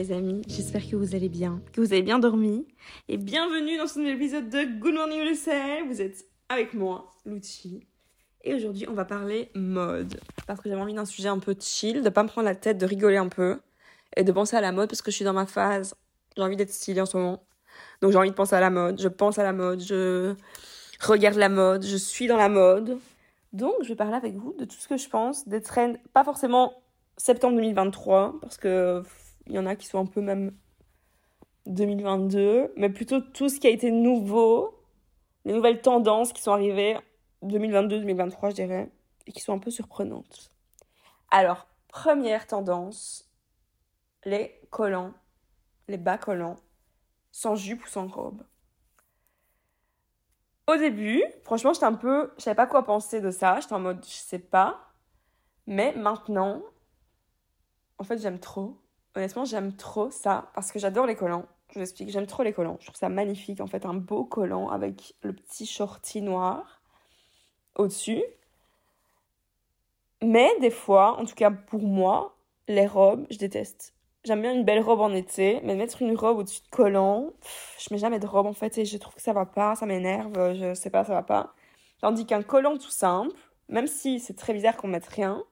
les amis, j'espère que vous allez bien, que vous avez bien dormi. Et bienvenue dans ce nouvel épisode de Good Morning ULSL. Vous êtes avec moi, Lucci. Et aujourd'hui, on va parler mode. Parce que j'avais envie d'un sujet un peu chill, de pas me prendre la tête, de rigoler un peu. Et de penser à la mode parce que je suis dans ma phase. J'ai envie d'être stylée en ce moment. Donc j'ai envie de penser à la mode. Je pense à la mode. Je regarde la mode. Je suis dans la mode. Donc je vais parler avec vous de tout ce que je pense, des trends, pas forcément septembre 2023, parce que il y en a qui sont un peu même 2022, mais plutôt tout ce qui a été nouveau, les nouvelles tendances qui sont arrivées 2022-2023, je dirais, et qui sont un peu surprenantes. Alors, première tendance, les collants, les bas collants, sans jupe ou sans robe. Au début, franchement, j'étais un peu, je savais pas quoi penser de ça, j'étais en mode, je sais pas. Mais maintenant, en fait, j'aime trop. Honnêtement, j'aime trop ça parce que j'adore les collants. Je vous explique, j'aime trop les collants. Je trouve ça magnifique. En fait, un beau collant avec le petit shorty noir au-dessus. Mais des fois, en tout cas pour moi, les robes, je déteste. J'aime bien une belle robe en été, mais mettre une robe au-dessus de collant, je mets jamais de robe en fait et je trouve que ça va pas, ça m'énerve, je sais pas, ça va pas. Tandis qu'un collant tout simple, même si c'est très bizarre qu'on mette rien,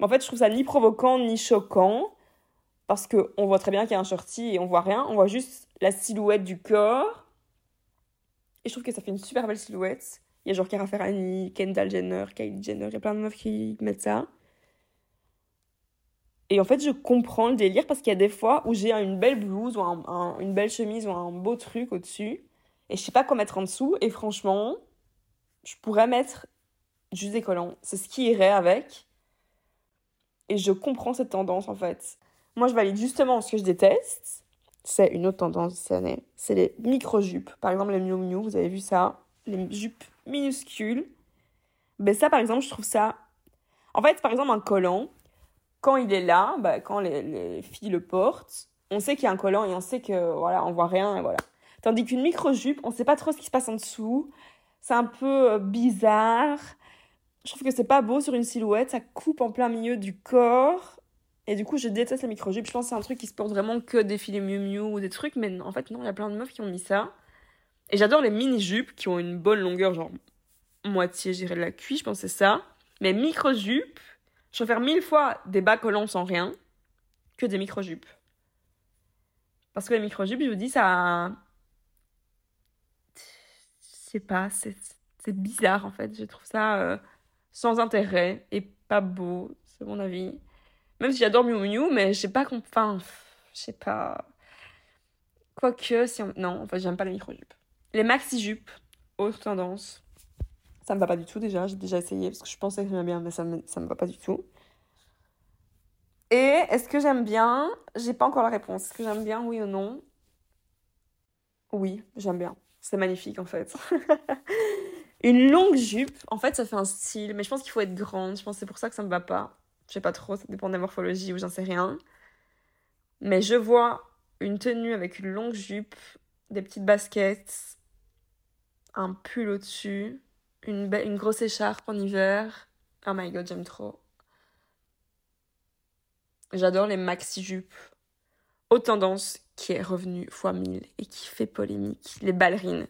en fait, je trouve ça ni provoquant ni choquant parce que on voit très bien qu'il y a un shorty et on voit rien, on voit juste la silhouette du corps. Et je trouve que ça fait une super belle silhouette. Il y a genre Cara Ferrani, Kendall Jenner, Kylie Jenner, il y a plein de meufs qui mettent ça. Et en fait, je comprends le délire parce qu'il y a des fois où j'ai une belle blouse ou une belle chemise ou un beau truc au-dessus et je sais pas quoi mettre en dessous. Et franchement, je pourrais mettre juste des collants. C'est ce qui irait avec. Et je comprends cette tendance en fait. Moi, je valide justement ce que je déteste. C'est une autre tendance cette année. C'est les micro-jupes. Par exemple, les Miu Miu, vous avez vu ça Les jupes minuscules. Ben ça, par exemple, je trouve ça... En fait, par exemple, un collant, quand il est là, ben, quand les, les, filles le portent, on sait qu'il y a un collant et on sait que, voilà, on voit rien et voilà. Tandis qu'une micro-jupe, on sait pas trop ce qui se passe en dessous. C'est un peu euh, bizarre je trouve que c'est pas beau sur une silhouette, ça coupe en plein milieu du corps. Et du coup, je déteste les micro-jupes. Je pense que c'est un truc qui se porte vraiment que des filets Miu Miu ou des trucs, mais en fait, non, il y a plein de meufs qui ont mis ça. Et j'adore les mini-jupes qui ont une bonne longueur, genre moitié, j'irais de la cuisse, je pense c'est ça. Mais micro-jupes, je préfère mille fois des bas collants sans rien que des micro-jupes. Parce que les micro-jupes, je vous dis, ça. Je sais pas, c'est bizarre en fait. Je trouve ça. Euh, sans intérêt et pas beau, c'est mon avis. Même si j'adore Miu Miu, mais je sais pas enfin, je sais pas. Quoique, si on... Non, en fait, j'aime pas les micro-jupes. Les maxi-jupes, autre tendance. Ça me va pas du tout déjà, j'ai déjà essayé parce que je pensais que j'aimais bien, mais ça me, ça me va pas du tout. Et est-ce que j'aime bien? J'ai pas encore la réponse. Est-ce que j'aime bien, oui ou non? Oui, j'aime bien. C'est magnifique en fait. Une longue jupe, en fait, ça fait un style, mais je pense qu'il faut être grande. Je pense que c'est pour ça que ça me va pas. Je sais pas trop, ça dépend de la morphologie ou j'en sais rien. Mais je vois une tenue avec une longue jupe, des petites baskets, un pull au-dessus, une, une grosse écharpe en hiver. Oh my god, j'aime trop. J'adore les maxi-jupes. Haute tendance qui est revenue fois 1000 et qui fait polémique. Les ballerines.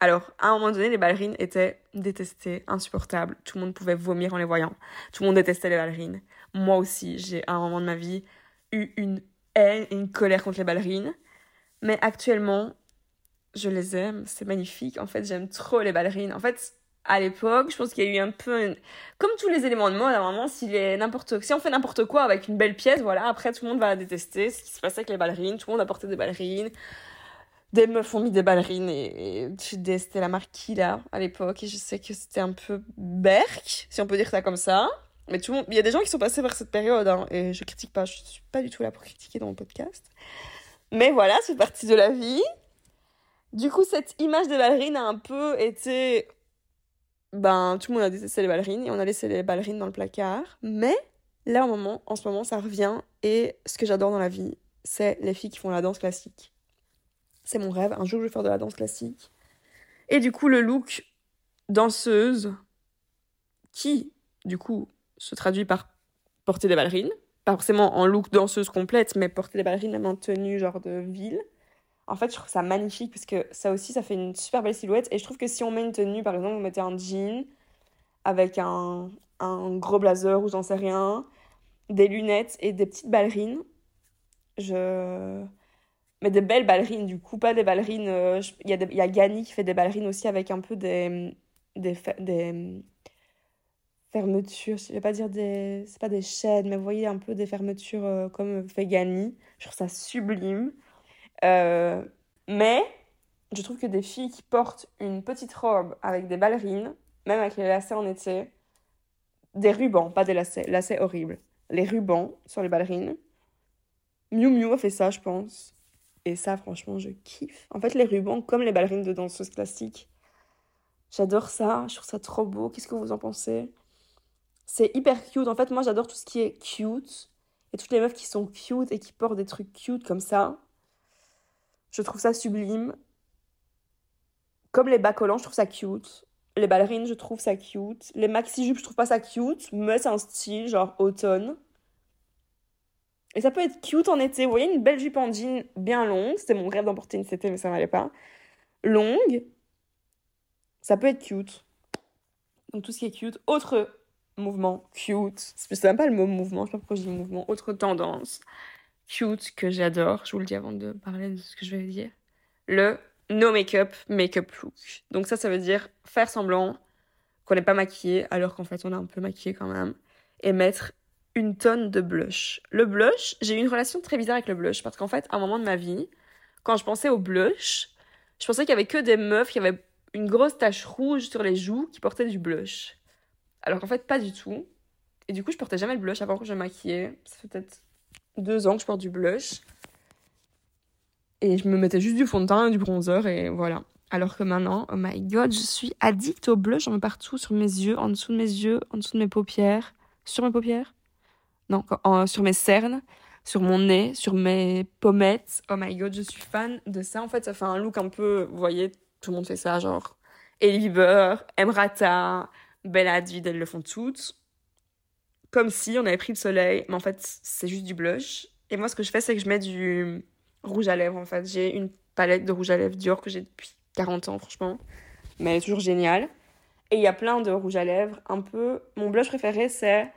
Alors, à un moment donné, les ballerines étaient détestées, insupportables. Tout le monde pouvait vomir en les voyant. Tout le monde détestait les ballerines. Moi aussi, j'ai à un moment de ma vie eu une haine et une colère contre les ballerines. Mais actuellement, je les aime. C'est magnifique. En fait, j'aime trop les ballerines. En fait, à l'époque, je pense qu'il y a eu un peu comme tous les éléments de mode à un moment si si on fait n'importe quoi avec une belle pièce, voilà, après tout le monde va la détester, ce qui se passait avec les ballerines, tout le monde apportait des ballerines des meufs ont mis des ballerines et, et c'était la marque Kila à l'époque et je sais que c'était un peu berk, si on peut dire ça comme ça. Mais tout le monde, il y a des gens qui sont passés par cette période hein, et je critique pas, je suis pas du tout là pour critiquer dans mon podcast. Mais voilà, c'est partie de la vie. Du coup, cette image des ballerines a un peu été ben tout le monde a détesté les ballerines et on a laissé les ballerines dans le placard, mais là au moment en ce moment ça revient et ce que j'adore dans la vie, c'est les filles qui font la danse classique. C'est mon rêve. Un jour, je vais faire de la danse classique. Et du coup, le look danseuse, qui, du coup, se traduit par porter des ballerines, pas forcément en look danseuse complète, mais porter des ballerines même en tenue genre de ville. En fait, je trouve ça magnifique parce que ça aussi, ça fait une super belle silhouette. Et je trouve que si on met une tenue, par exemple, vous mettez un jean avec un, un gros blazer ou j'en sais rien, des lunettes et des petites ballerines, je... Mais des belles ballerines, du coup, pas des ballerines... euh, Il y, a Gani qui fait des ballerines aussi avec un peu des... des fermetures, je vais pas dire des... C'est pas des chaînes, mais vous voyez un peu des fermetures euh, comme fait Gani. Je trouve ça sublime. Euh, mais je trouve que des filles qui portent une petite robe avec des ballerines, même avec les lacets en été, des rubans, pas des lacets, lacets horribles, les rubans sur les ballerines. Miu Miu a fait ça, je pense. Et ça, franchement, je kiffe. En fait, les rubans, comme les ballerines de danseuse classique, j'adore ça. Je trouve ça trop beau. Qu'est-ce que vous en pensez? C'est hyper cute. En fait, moi, j'adore tout ce qui est cute. Et toutes les meufs qui sont cute et qui portent des trucs cute comme ça. Je trouve ça sublime. Comme les bas collants, je trouve ça cute. Les ballerines, je trouve ça cute. Les maxi-jupes, je trouve pas ça cute. Mais c'est un style, genre automne. Et ça peut être cute en été. Vous voyez, une belle jupe en jean bien longue. C'était mon rêve d'emporter une CT, mais ça m'allait pas. Longue. Ça peut être cute. Donc tout ce qui est cute. Autre mouvement cute. C'est même pas le mot mouvement, je sais pas pourquoi je dis mouvement. Autre tendance cute que j'adore. Je vous le dis avant de parler de ce que je vais dire. Le no make-up, make-up look. Donc ça, ça veut dire faire semblant qu'on n'est pas maquillé alors qu'en fait on est un peu maquillé quand même. Et mettre une tonne de blush. Le blush, j'ai eu une relation très bizarre avec le blush parce qu'en fait, à un moment de ma vie, quand je pensais au blush, je pensais qu'il y avait que des meufs qui avaient une grosse tache rouge sur les joues qui portaient du blush. Alors qu'en fait, pas du tout. Et du coup, je portais jamais le blush avant que je me maquillais. Ça fait peut-être deux ans que je porte du blush. Et je me mettais juste du fond de teint et du bronzer et voilà. Alors que maintenant, oh my god, je suis addict au blush. J'en mets partout sur mes yeux, en dessous de mes yeux, en dessous de mes paupières. Sur mes paupières Non, sur mes cernes, sur mon nez, sur mes pommettes. Oh my god, je suis fan de ça. En fait, ça fait un look un peu, vous voyez, tout le monde fait ça, genre Ellie Bieber, Emrata, Bella Hadid, elles le font toutes. Comme si on avait pris le soleil, mais en fait, c'est juste du blush. Et moi, ce que je fais, c'est que je mets du rouge à lèvres, en fait. J'ai une palette de rouge à lèvres Dior que j'ai depuis 40 ans, franchement. Mais elle est toujours géniale. Et il y a plein de rouge à lèvres, un peu... Mon blush préféré, c'est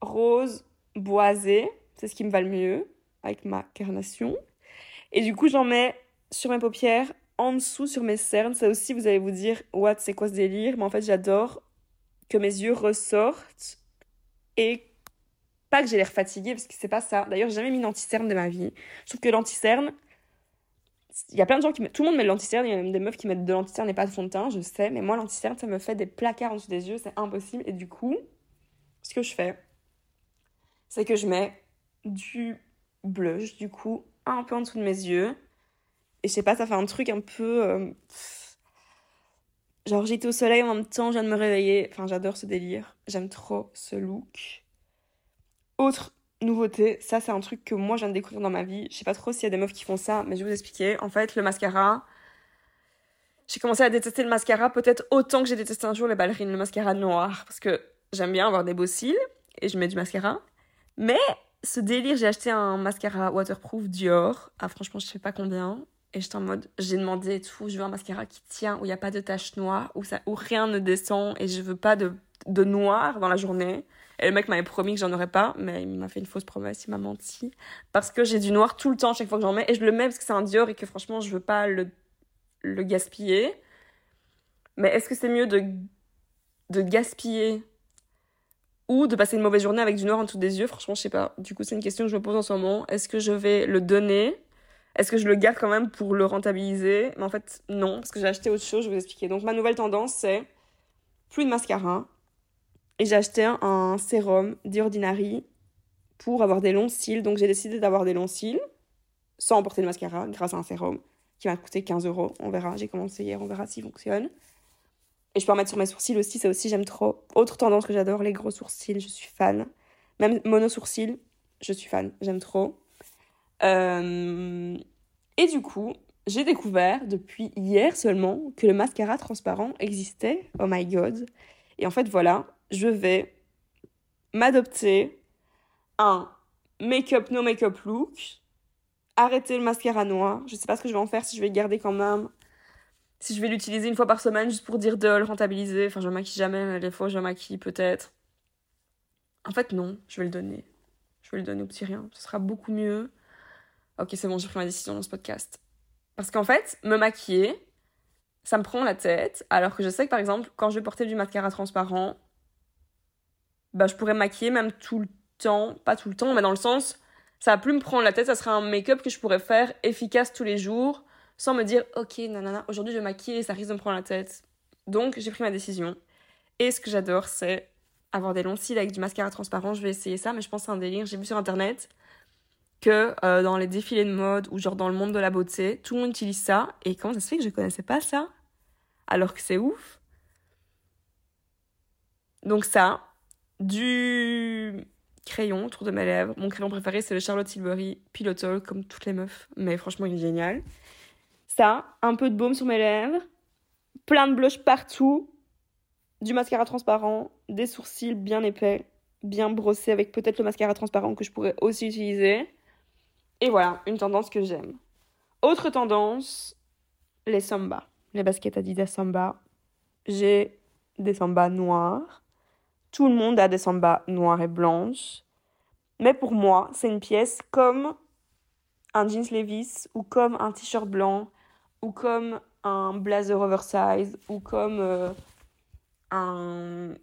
rose boisé. C'est ce qui me va le mieux, avec ma carnation. Et du coup, j'en mets sur mes paupières, en dessous, sur mes cernes. Ça aussi, vous allez vous dire, what, c'est quoi ce délire? Mais en fait, j'adore que mes yeux ressortent et pas que j'ai l'air fatiguée, parce que c'est pas ça. D'ailleurs, j'ai jamais mis d'anti-cerne de ma vie. Trouve que l'anti-cerne, il y a plein de gens qui mettent, tout le monde met de l'anti-cerne, il y a même des meufs qui mettent de l'anti-cerne et pas de fond de teint, je sais, mais moi, l'anti-cerne, ça me fait des placards en dessous des yeux, c'est impossible. Et du coup, ce que je fais, c'est que je mets du blush, du coup, un peu en dessous de mes yeux. Et je sais pas, ça fait un truc un peu. euh, Genre, j'étais au soleil en même temps, je viens de me réveiller. Enfin, j'adore ce délire. J'aime trop ce look. Autre nouveauté, ça, c'est un truc que moi, je viens de découvrir dans ma vie. Je sais pas trop s'il y a des meufs qui font ça, mais je vais vous expliquer. En fait, le mascara. J'ai commencé à détester le mascara, peut-être autant que j'ai détesté un jour les ballerines, le mascara noir. Parce que j'aime bien avoir des beaux cils et je mets du mascara. Mais ce délire, j'ai acheté un mascara waterproof Dior. Ah, franchement, je sais pas combien. Et j'étais en mode, j'ai demandé et tout, je veux un mascara qui tient, où il n'y a pas de taches noires, où, ça, où rien ne descend, et je veux pas de, de noir dans la journée. Et le mec m'avait promis que j'en aurais pas, mais il m'a fait une fausse promesse, il m'a menti. Parce que j'ai du noir tout le temps, chaque fois que j'en mets, et je le mets parce que c'est un Dior et que franchement, je veux pas le, le gaspiller. Mais est-ce que c'est mieux de, de gaspiller ou de passer une mauvaise journée avec du noir en dessous des yeux Franchement, je sais pas. Du coup, c'est une question que je me pose en ce moment. Est-ce que je vais le donner? Est-ce que je le garde quand même pour le rentabiliser? Mais en fait, non, parce que j'ai acheté autre chose, je vais vous expliquer. Donc, ma nouvelle tendance, c'est plus de mascara. Et j'ai acheté un, sérum d'Ordinary pour avoir des longs cils. Donc, j'ai décidé d'avoir des longs cils sans porter de mascara grâce à un sérum qui m'a coûté 15 euros. On verra, j'ai commencé hier, on verra s'il fonctionne. Et je peux en mettre sur mes sourcils aussi, ça aussi, j'aime trop. Autre tendance que j'adore, les gros sourcils, je suis fan. Même mono sourcils, je suis fan, j'aime trop. Euh, Et du coup, j'ai découvert depuis hier seulement que le mascara transparent existait. Oh my god. Et en fait, voilà, je vais m'adopter un make-up, no make-up look. Arrêter le mascara noir. Je sais pas ce que je vais en faire, si je vais garder quand même. Si je vais l'utiliser une fois par semaine juste pour dire de le rentabiliser. Enfin, je maquille jamais, mais les fois je maquille peut-être. En fait, non, je vais le donner. Je vais le donner au petit rien. Ce sera beaucoup mieux. Ok, c'est bon, j'ai pris ma décision dans ce podcast. Parce qu'en fait, me maquiller, ça me prend la tête. Alors que je sais que par exemple, quand je vais porter du mascara transparent, bah, je pourrais maquiller même tout le temps. Pas tout le temps, mais dans le sens, ça va plus me prendre la tête. Ça sera un make-up que je pourrais faire efficace tous les jours sans me dire, ok, nanana, aujourd'hui je vais maquiller et ça risque de me prendre la tête. Donc j'ai pris ma décision. Et ce que j'adore, c'est avoir des longs cils avec du mascara transparent. Je vais essayer ça, mais je pense c'est un délire. J'ai vu sur internet que euh, dans les défilés de mode ou genre dans le monde de la beauté, tout le monde utilise ça. Et comment ça se fait que je connaissais pas ça? Alors que c'est ouf. Donc ça, du crayon autour de mes lèvres. Mon crayon préféré, c'est le Charlotte Tilbury Pilotol, comme toutes les meufs. Mais franchement, il est génial. Ça, un peu de baume sur mes lèvres. Plein de blush partout. Du mascara transparent. Des sourcils bien épais. Bien brossés avec peut-être le mascara transparent que je pourrais aussi utiliser. Et voilà, une tendance que j'aime. Autre tendance, les samba. Les baskets Adidas Samba. J'ai des samba noirs. Tout le monde a des samba noirs et blanches. Mais pour moi, c'est une pièce comme un jeans Levis ou comme un t-shirt blanc ou comme un blazer oversize ou comme euh, un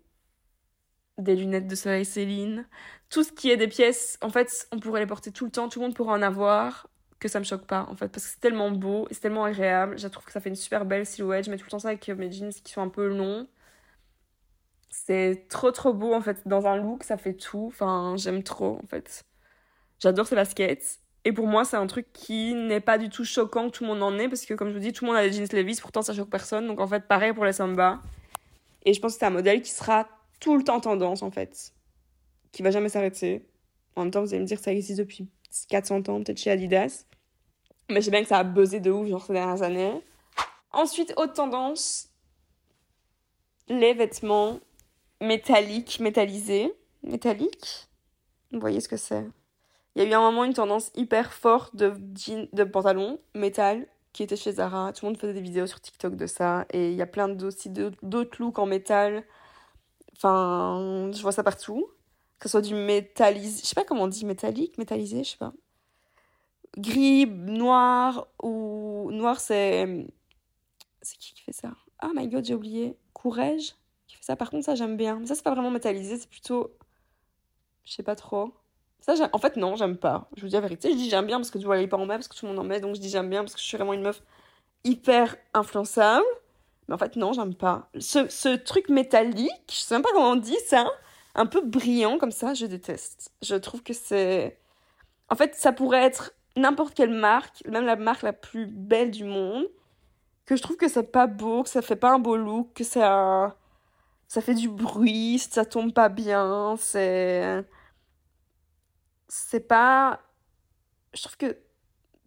des lunettes de soleil Céline, tout ce qui est des pièces, en fait, on pourrait les porter tout le temps, tout le monde pourrait en avoir, que ça me choque pas, en fait, parce que c'est tellement beau, c'est tellement agréable, je trouve que ça fait une super belle silhouette, je mets tout le temps ça avec mes jeans qui sont un peu longs. C'est trop trop beau, en fait, dans un look, ça fait tout, enfin, j'aime trop, en fait. J'adore ces baskets. Et pour moi, c'est un truc qui n'est pas du tout choquant que tout le monde en ait, parce que comme je vous dis, tout le monde a des jeans Levi's, pourtant ça choque personne. Donc en fait, pareil pour les samba. Et je pense que c'est un modèle qui sera tout le temps tendance en fait, qui va jamais s'arrêter. En même temps, vous allez me dire que ça existe depuis 400 ans, peut-être chez Adidas. Mais je sais bien que ça a buzzé de ouf, genre ces dernières années. Ensuite, autre tendance, les vêtements métalliques, métallisés. Métalliques? Vous voyez ce que c'est? Il y a eu un moment une tendance hyper forte de, jeans, de pantalons métal qui était chez Zara. Tout le monde faisait des vidéos sur TikTok de ça. Et il y a plein aussi d'autres looks en métal Enfin, je vois ça partout. Que ce soit du métallisé, je sais pas comment on dit, métallique, métallisé, je sais pas. Gris, noir, ou noir c'est. C'est qui qui fait ça? Oh my god, j'ai oublié. Courage qui fait ça. Par contre, ça j'aime bien. Mais ça, c'est pas vraiment métallisé, c'est plutôt. Je sais pas trop. Ça, en fait, non, j'aime pas. Je vous dis la vérité. Je dis j'aime bien parce que tu vois, en met, parce que tout le monde en met. Donc je dis j'aime bien parce que je suis vraiment une meuf hyper influençable. Mais en fait, non, j'aime pas. Ce, ce, truc métallique, je sais même pas comment on dit ça, un peu brillant comme ça, je déteste. Je trouve que c'est. En fait, ça pourrait être n'importe quelle marque, même la marque la plus belle du monde, que je trouve que c'est pas beau, que ça fait pas un beau look, que ça. Ça fait du bruit, ça tombe pas bien, c'est. C'est pas. Je trouve que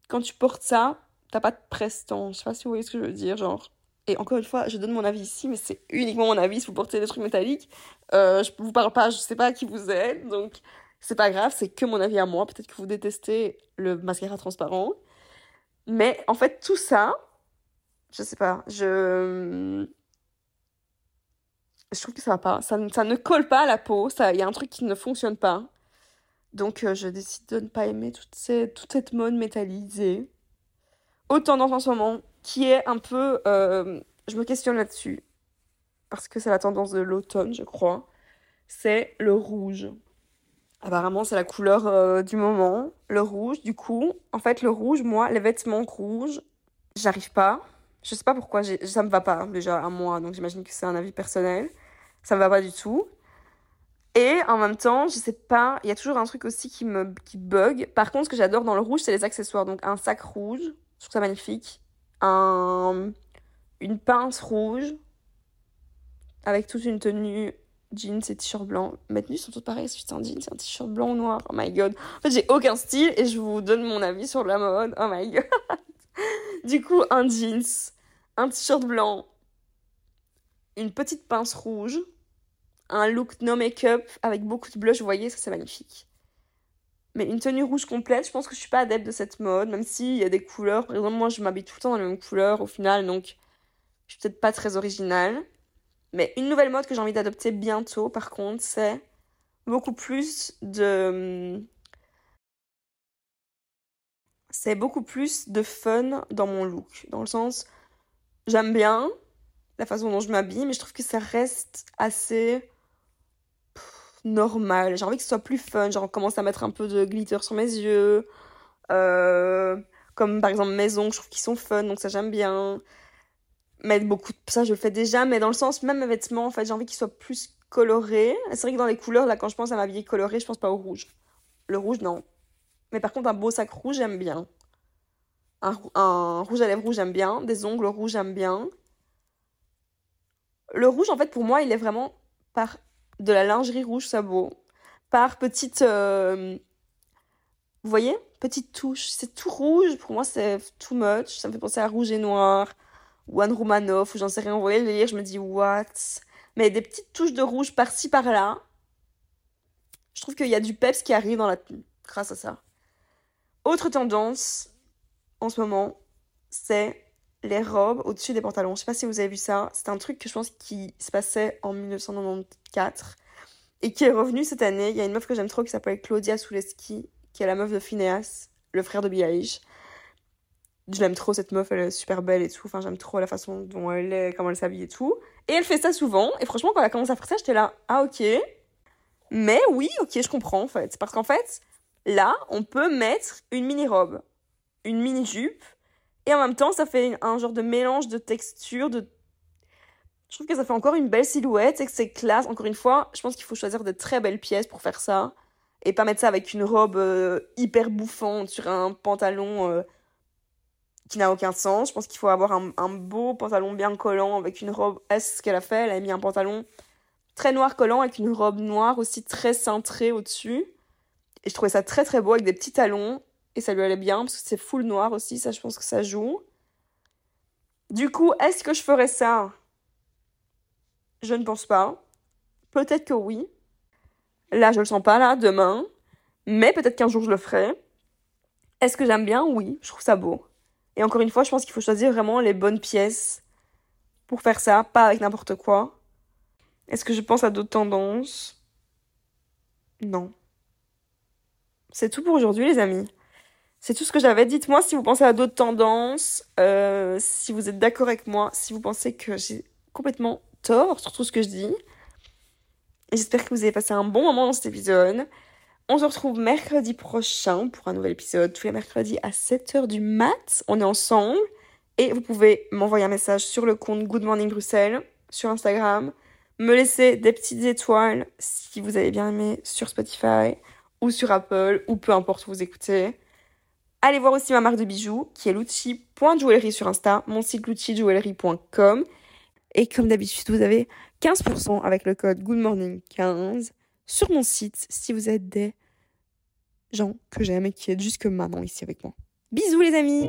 quand tu portes ça, t'as pas de prestance. Je sais pas si vous voyez ce que je veux dire, genre et encore une fois, je donne mon avis ici, mais c'est uniquement mon avis si vous portez des trucs métalliques. Euh, je vous parle pas, je sais pas qui vous êtes, donc c'est pas grave, c'est que mon avis à moi. Peut-être que vous détestez le mascara transparent. Mais en fait, tout ça, je sais pas, je. Je trouve que ça va pas. Ça, ça ne colle pas à la peau. Il y a un truc qui ne fonctionne pas. Donc, euh, je décide de ne pas aimer toute, cette, toute cette mode métallisée. Autant dans en ce moment, qui est un peu... Euh, je me questionne là-dessus, parce que c'est la tendance de l'automne, je crois. C'est le rouge. Apparemment, c'est la couleur euh, du moment, le rouge. Du coup, en fait, le rouge, moi, les vêtements rouges, j'arrive pas. Je sais pas pourquoi, ça me va pas déjà à moi, donc j'imagine que c'est un avis personnel. Ça me va pas du tout. Et en même temps, je sais pas, il y a toujours un truc aussi qui me qui bug. Par contre, ce que j'adore dans le rouge, c'est les accessoires. Donc un sac rouge, je trouve ça magnifique un, une pince rouge avec toute une tenue jeans et t-shirt blanc. Mes tenues sont toutes pareilles, c'est un jeans, c'est un t-shirt blanc ou noir. Oh my god. En fait, j'ai aucun style et je vous donne mon avis sur la mode. Oh my god. du coup, un jeans, un t-shirt blanc, une petite pince rouge, un look no make-up avec beaucoup de blush, vous voyez, ça c'est magnifique. Mais une tenue rouge complète, je pense que je suis pas adepte de cette mode, même s'il y a des couleurs. Par exemple, moi, je m'habille tout le temps dans les mêmes couleurs au final, donc je suis peut-être pas très originale. Mais une nouvelle mode que j'ai envie d'adopter bientôt, par contre, c'est beaucoup plus de. C'est beaucoup plus de fun dans mon look. Dans le sens, j'aime bien la façon dont je m'habille, mais je trouve que ça reste assez normal. J'ai envie que ce soit plus fun. Genre, commence à mettre un peu de glitter sur mes yeux. Euh, comme par exemple maison, je trouve qu'ils sont fun, donc ça j'aime bien. Mettre beaucoup de... Ça, je le fais déjà, mais dans le sens, même mes vêtements, en fait, j'ai envie qu'ils soient plus colorés. C'est vrai que dans les couleurs, là, quand je pense à ma vie colorée, je pense pas au rouge. Le rouge, non. Mais par contre, un beau sac rouge, j'aime bien. Un, un rouge à lèvres rouge, j'aime bien. Des ongles rouges, j'aime bien. Le rouge, en fait, pour moi, il est vraiment par de la lingerie rouge sabot par petite. Euh, vous voyez? Petite touche. C'est tout rouge. Pour moi, c'est too much. Ça me fait penser à Rouge et Noir. Ou Anne Romanoff. Ou j'en sais rien. Vous voyez le lire Je me dis, what? Mais des petites touches de rouge par-ci, par-là. Je trouve qu'il y a du peps qui arrive dans la tenue. Grâce à ça. Autre tendance, en ce moment, c'est les robes au-dessus des pantalons. Je sais pas si vous avez vu ça. C'est un truc que je pense qui se passait en 1994 et qui est revenu cette année. Il y a une meuf que j'aime trop qui s'appelle Claudia Souleski, qui est la meuf de Phineas, le frère de Billie Je l'aime trop cette meuf, elle est super belle et tout. Enfin, j'aime trop la façon dont elle est, comment elle s'habille et tout. Et elle fait ça souvent. Et franchement, quand elle a commencé à faire ça, j'étais là, ah ok. Mais oui, ok, je comprends en fait. Parce qu'en fait, là, on peut mettre une mini-robe, une mini-jupe et en même temps, ça fait un genre de mélange de textures, de... Je trouve que ça fait encore une belle silhouette et que c'est classe. Encore une fois, je pense qu'il faut choisir de très belles pièces pour faire ça. Et pas mettre ça avec une robe euh, hyper bouffante sur un pantalon euh, qui n'a aucun sens. Je pense qu'il faut avoir un, un, beau pantalon bien collant avec une robe. Est-ce ce qu'elle a fait Elle a mis un pantalon très noir collant avec une robe noire aussi très cintrée au-dessus. Et je trouvais ça très très beau avec des petits talons et ça lui allait bien parce que c'est full noir aussi, ça je pense que ça joue. Du coup, est-ce que je ferais ça? Je ne pense pas. Peut-être que oui. Là, je le sens pas là, demain. Mais peut-être qu'un jour je le ferai. Est-ce que j'aime bien? Oui, je trouve ça beau. Et encore une fois, je pense qu'il faut choisir vraiment les bonnes pièces pour faire ça, pas avec n'importe quoi. Est-ce que je pense à d'autres tendances? Non. C'est tout pour aujourd'hui, les amis. C'est tout ce que j'avais. Dites-moi si vous pensez à d'autres tendances, euh, si vous êtes d'accord avec moi, si vous pensez que j'ai complètement tort sur tout ce que je dis. J'espère que vous avez passé un bon moment dans cet épisode. On se retrouve mercredi prochain pour un nouvel épisode, tous les mercredis à 7h du mat. On est ensemble. Et vous pouvez m'envoyer un message sur le compte Good Morning Bruxelles sur Instagram. Me laisser des petites étoiles si vous avez bien aimé sur Spotify ou sur Apple ou peu importe où vous écoutez. Allez voir aussi ma marque de bijoux qui est Lucci.jewelry sur Insta, mon site lucci.jewelry.com. Et comme d'habitude, vous avez 15% avec le code goodmorning15 sur mon site si vous êtes des gens que j'aime et qui êtes jusque maintenant ici avec moi. Bisous les amis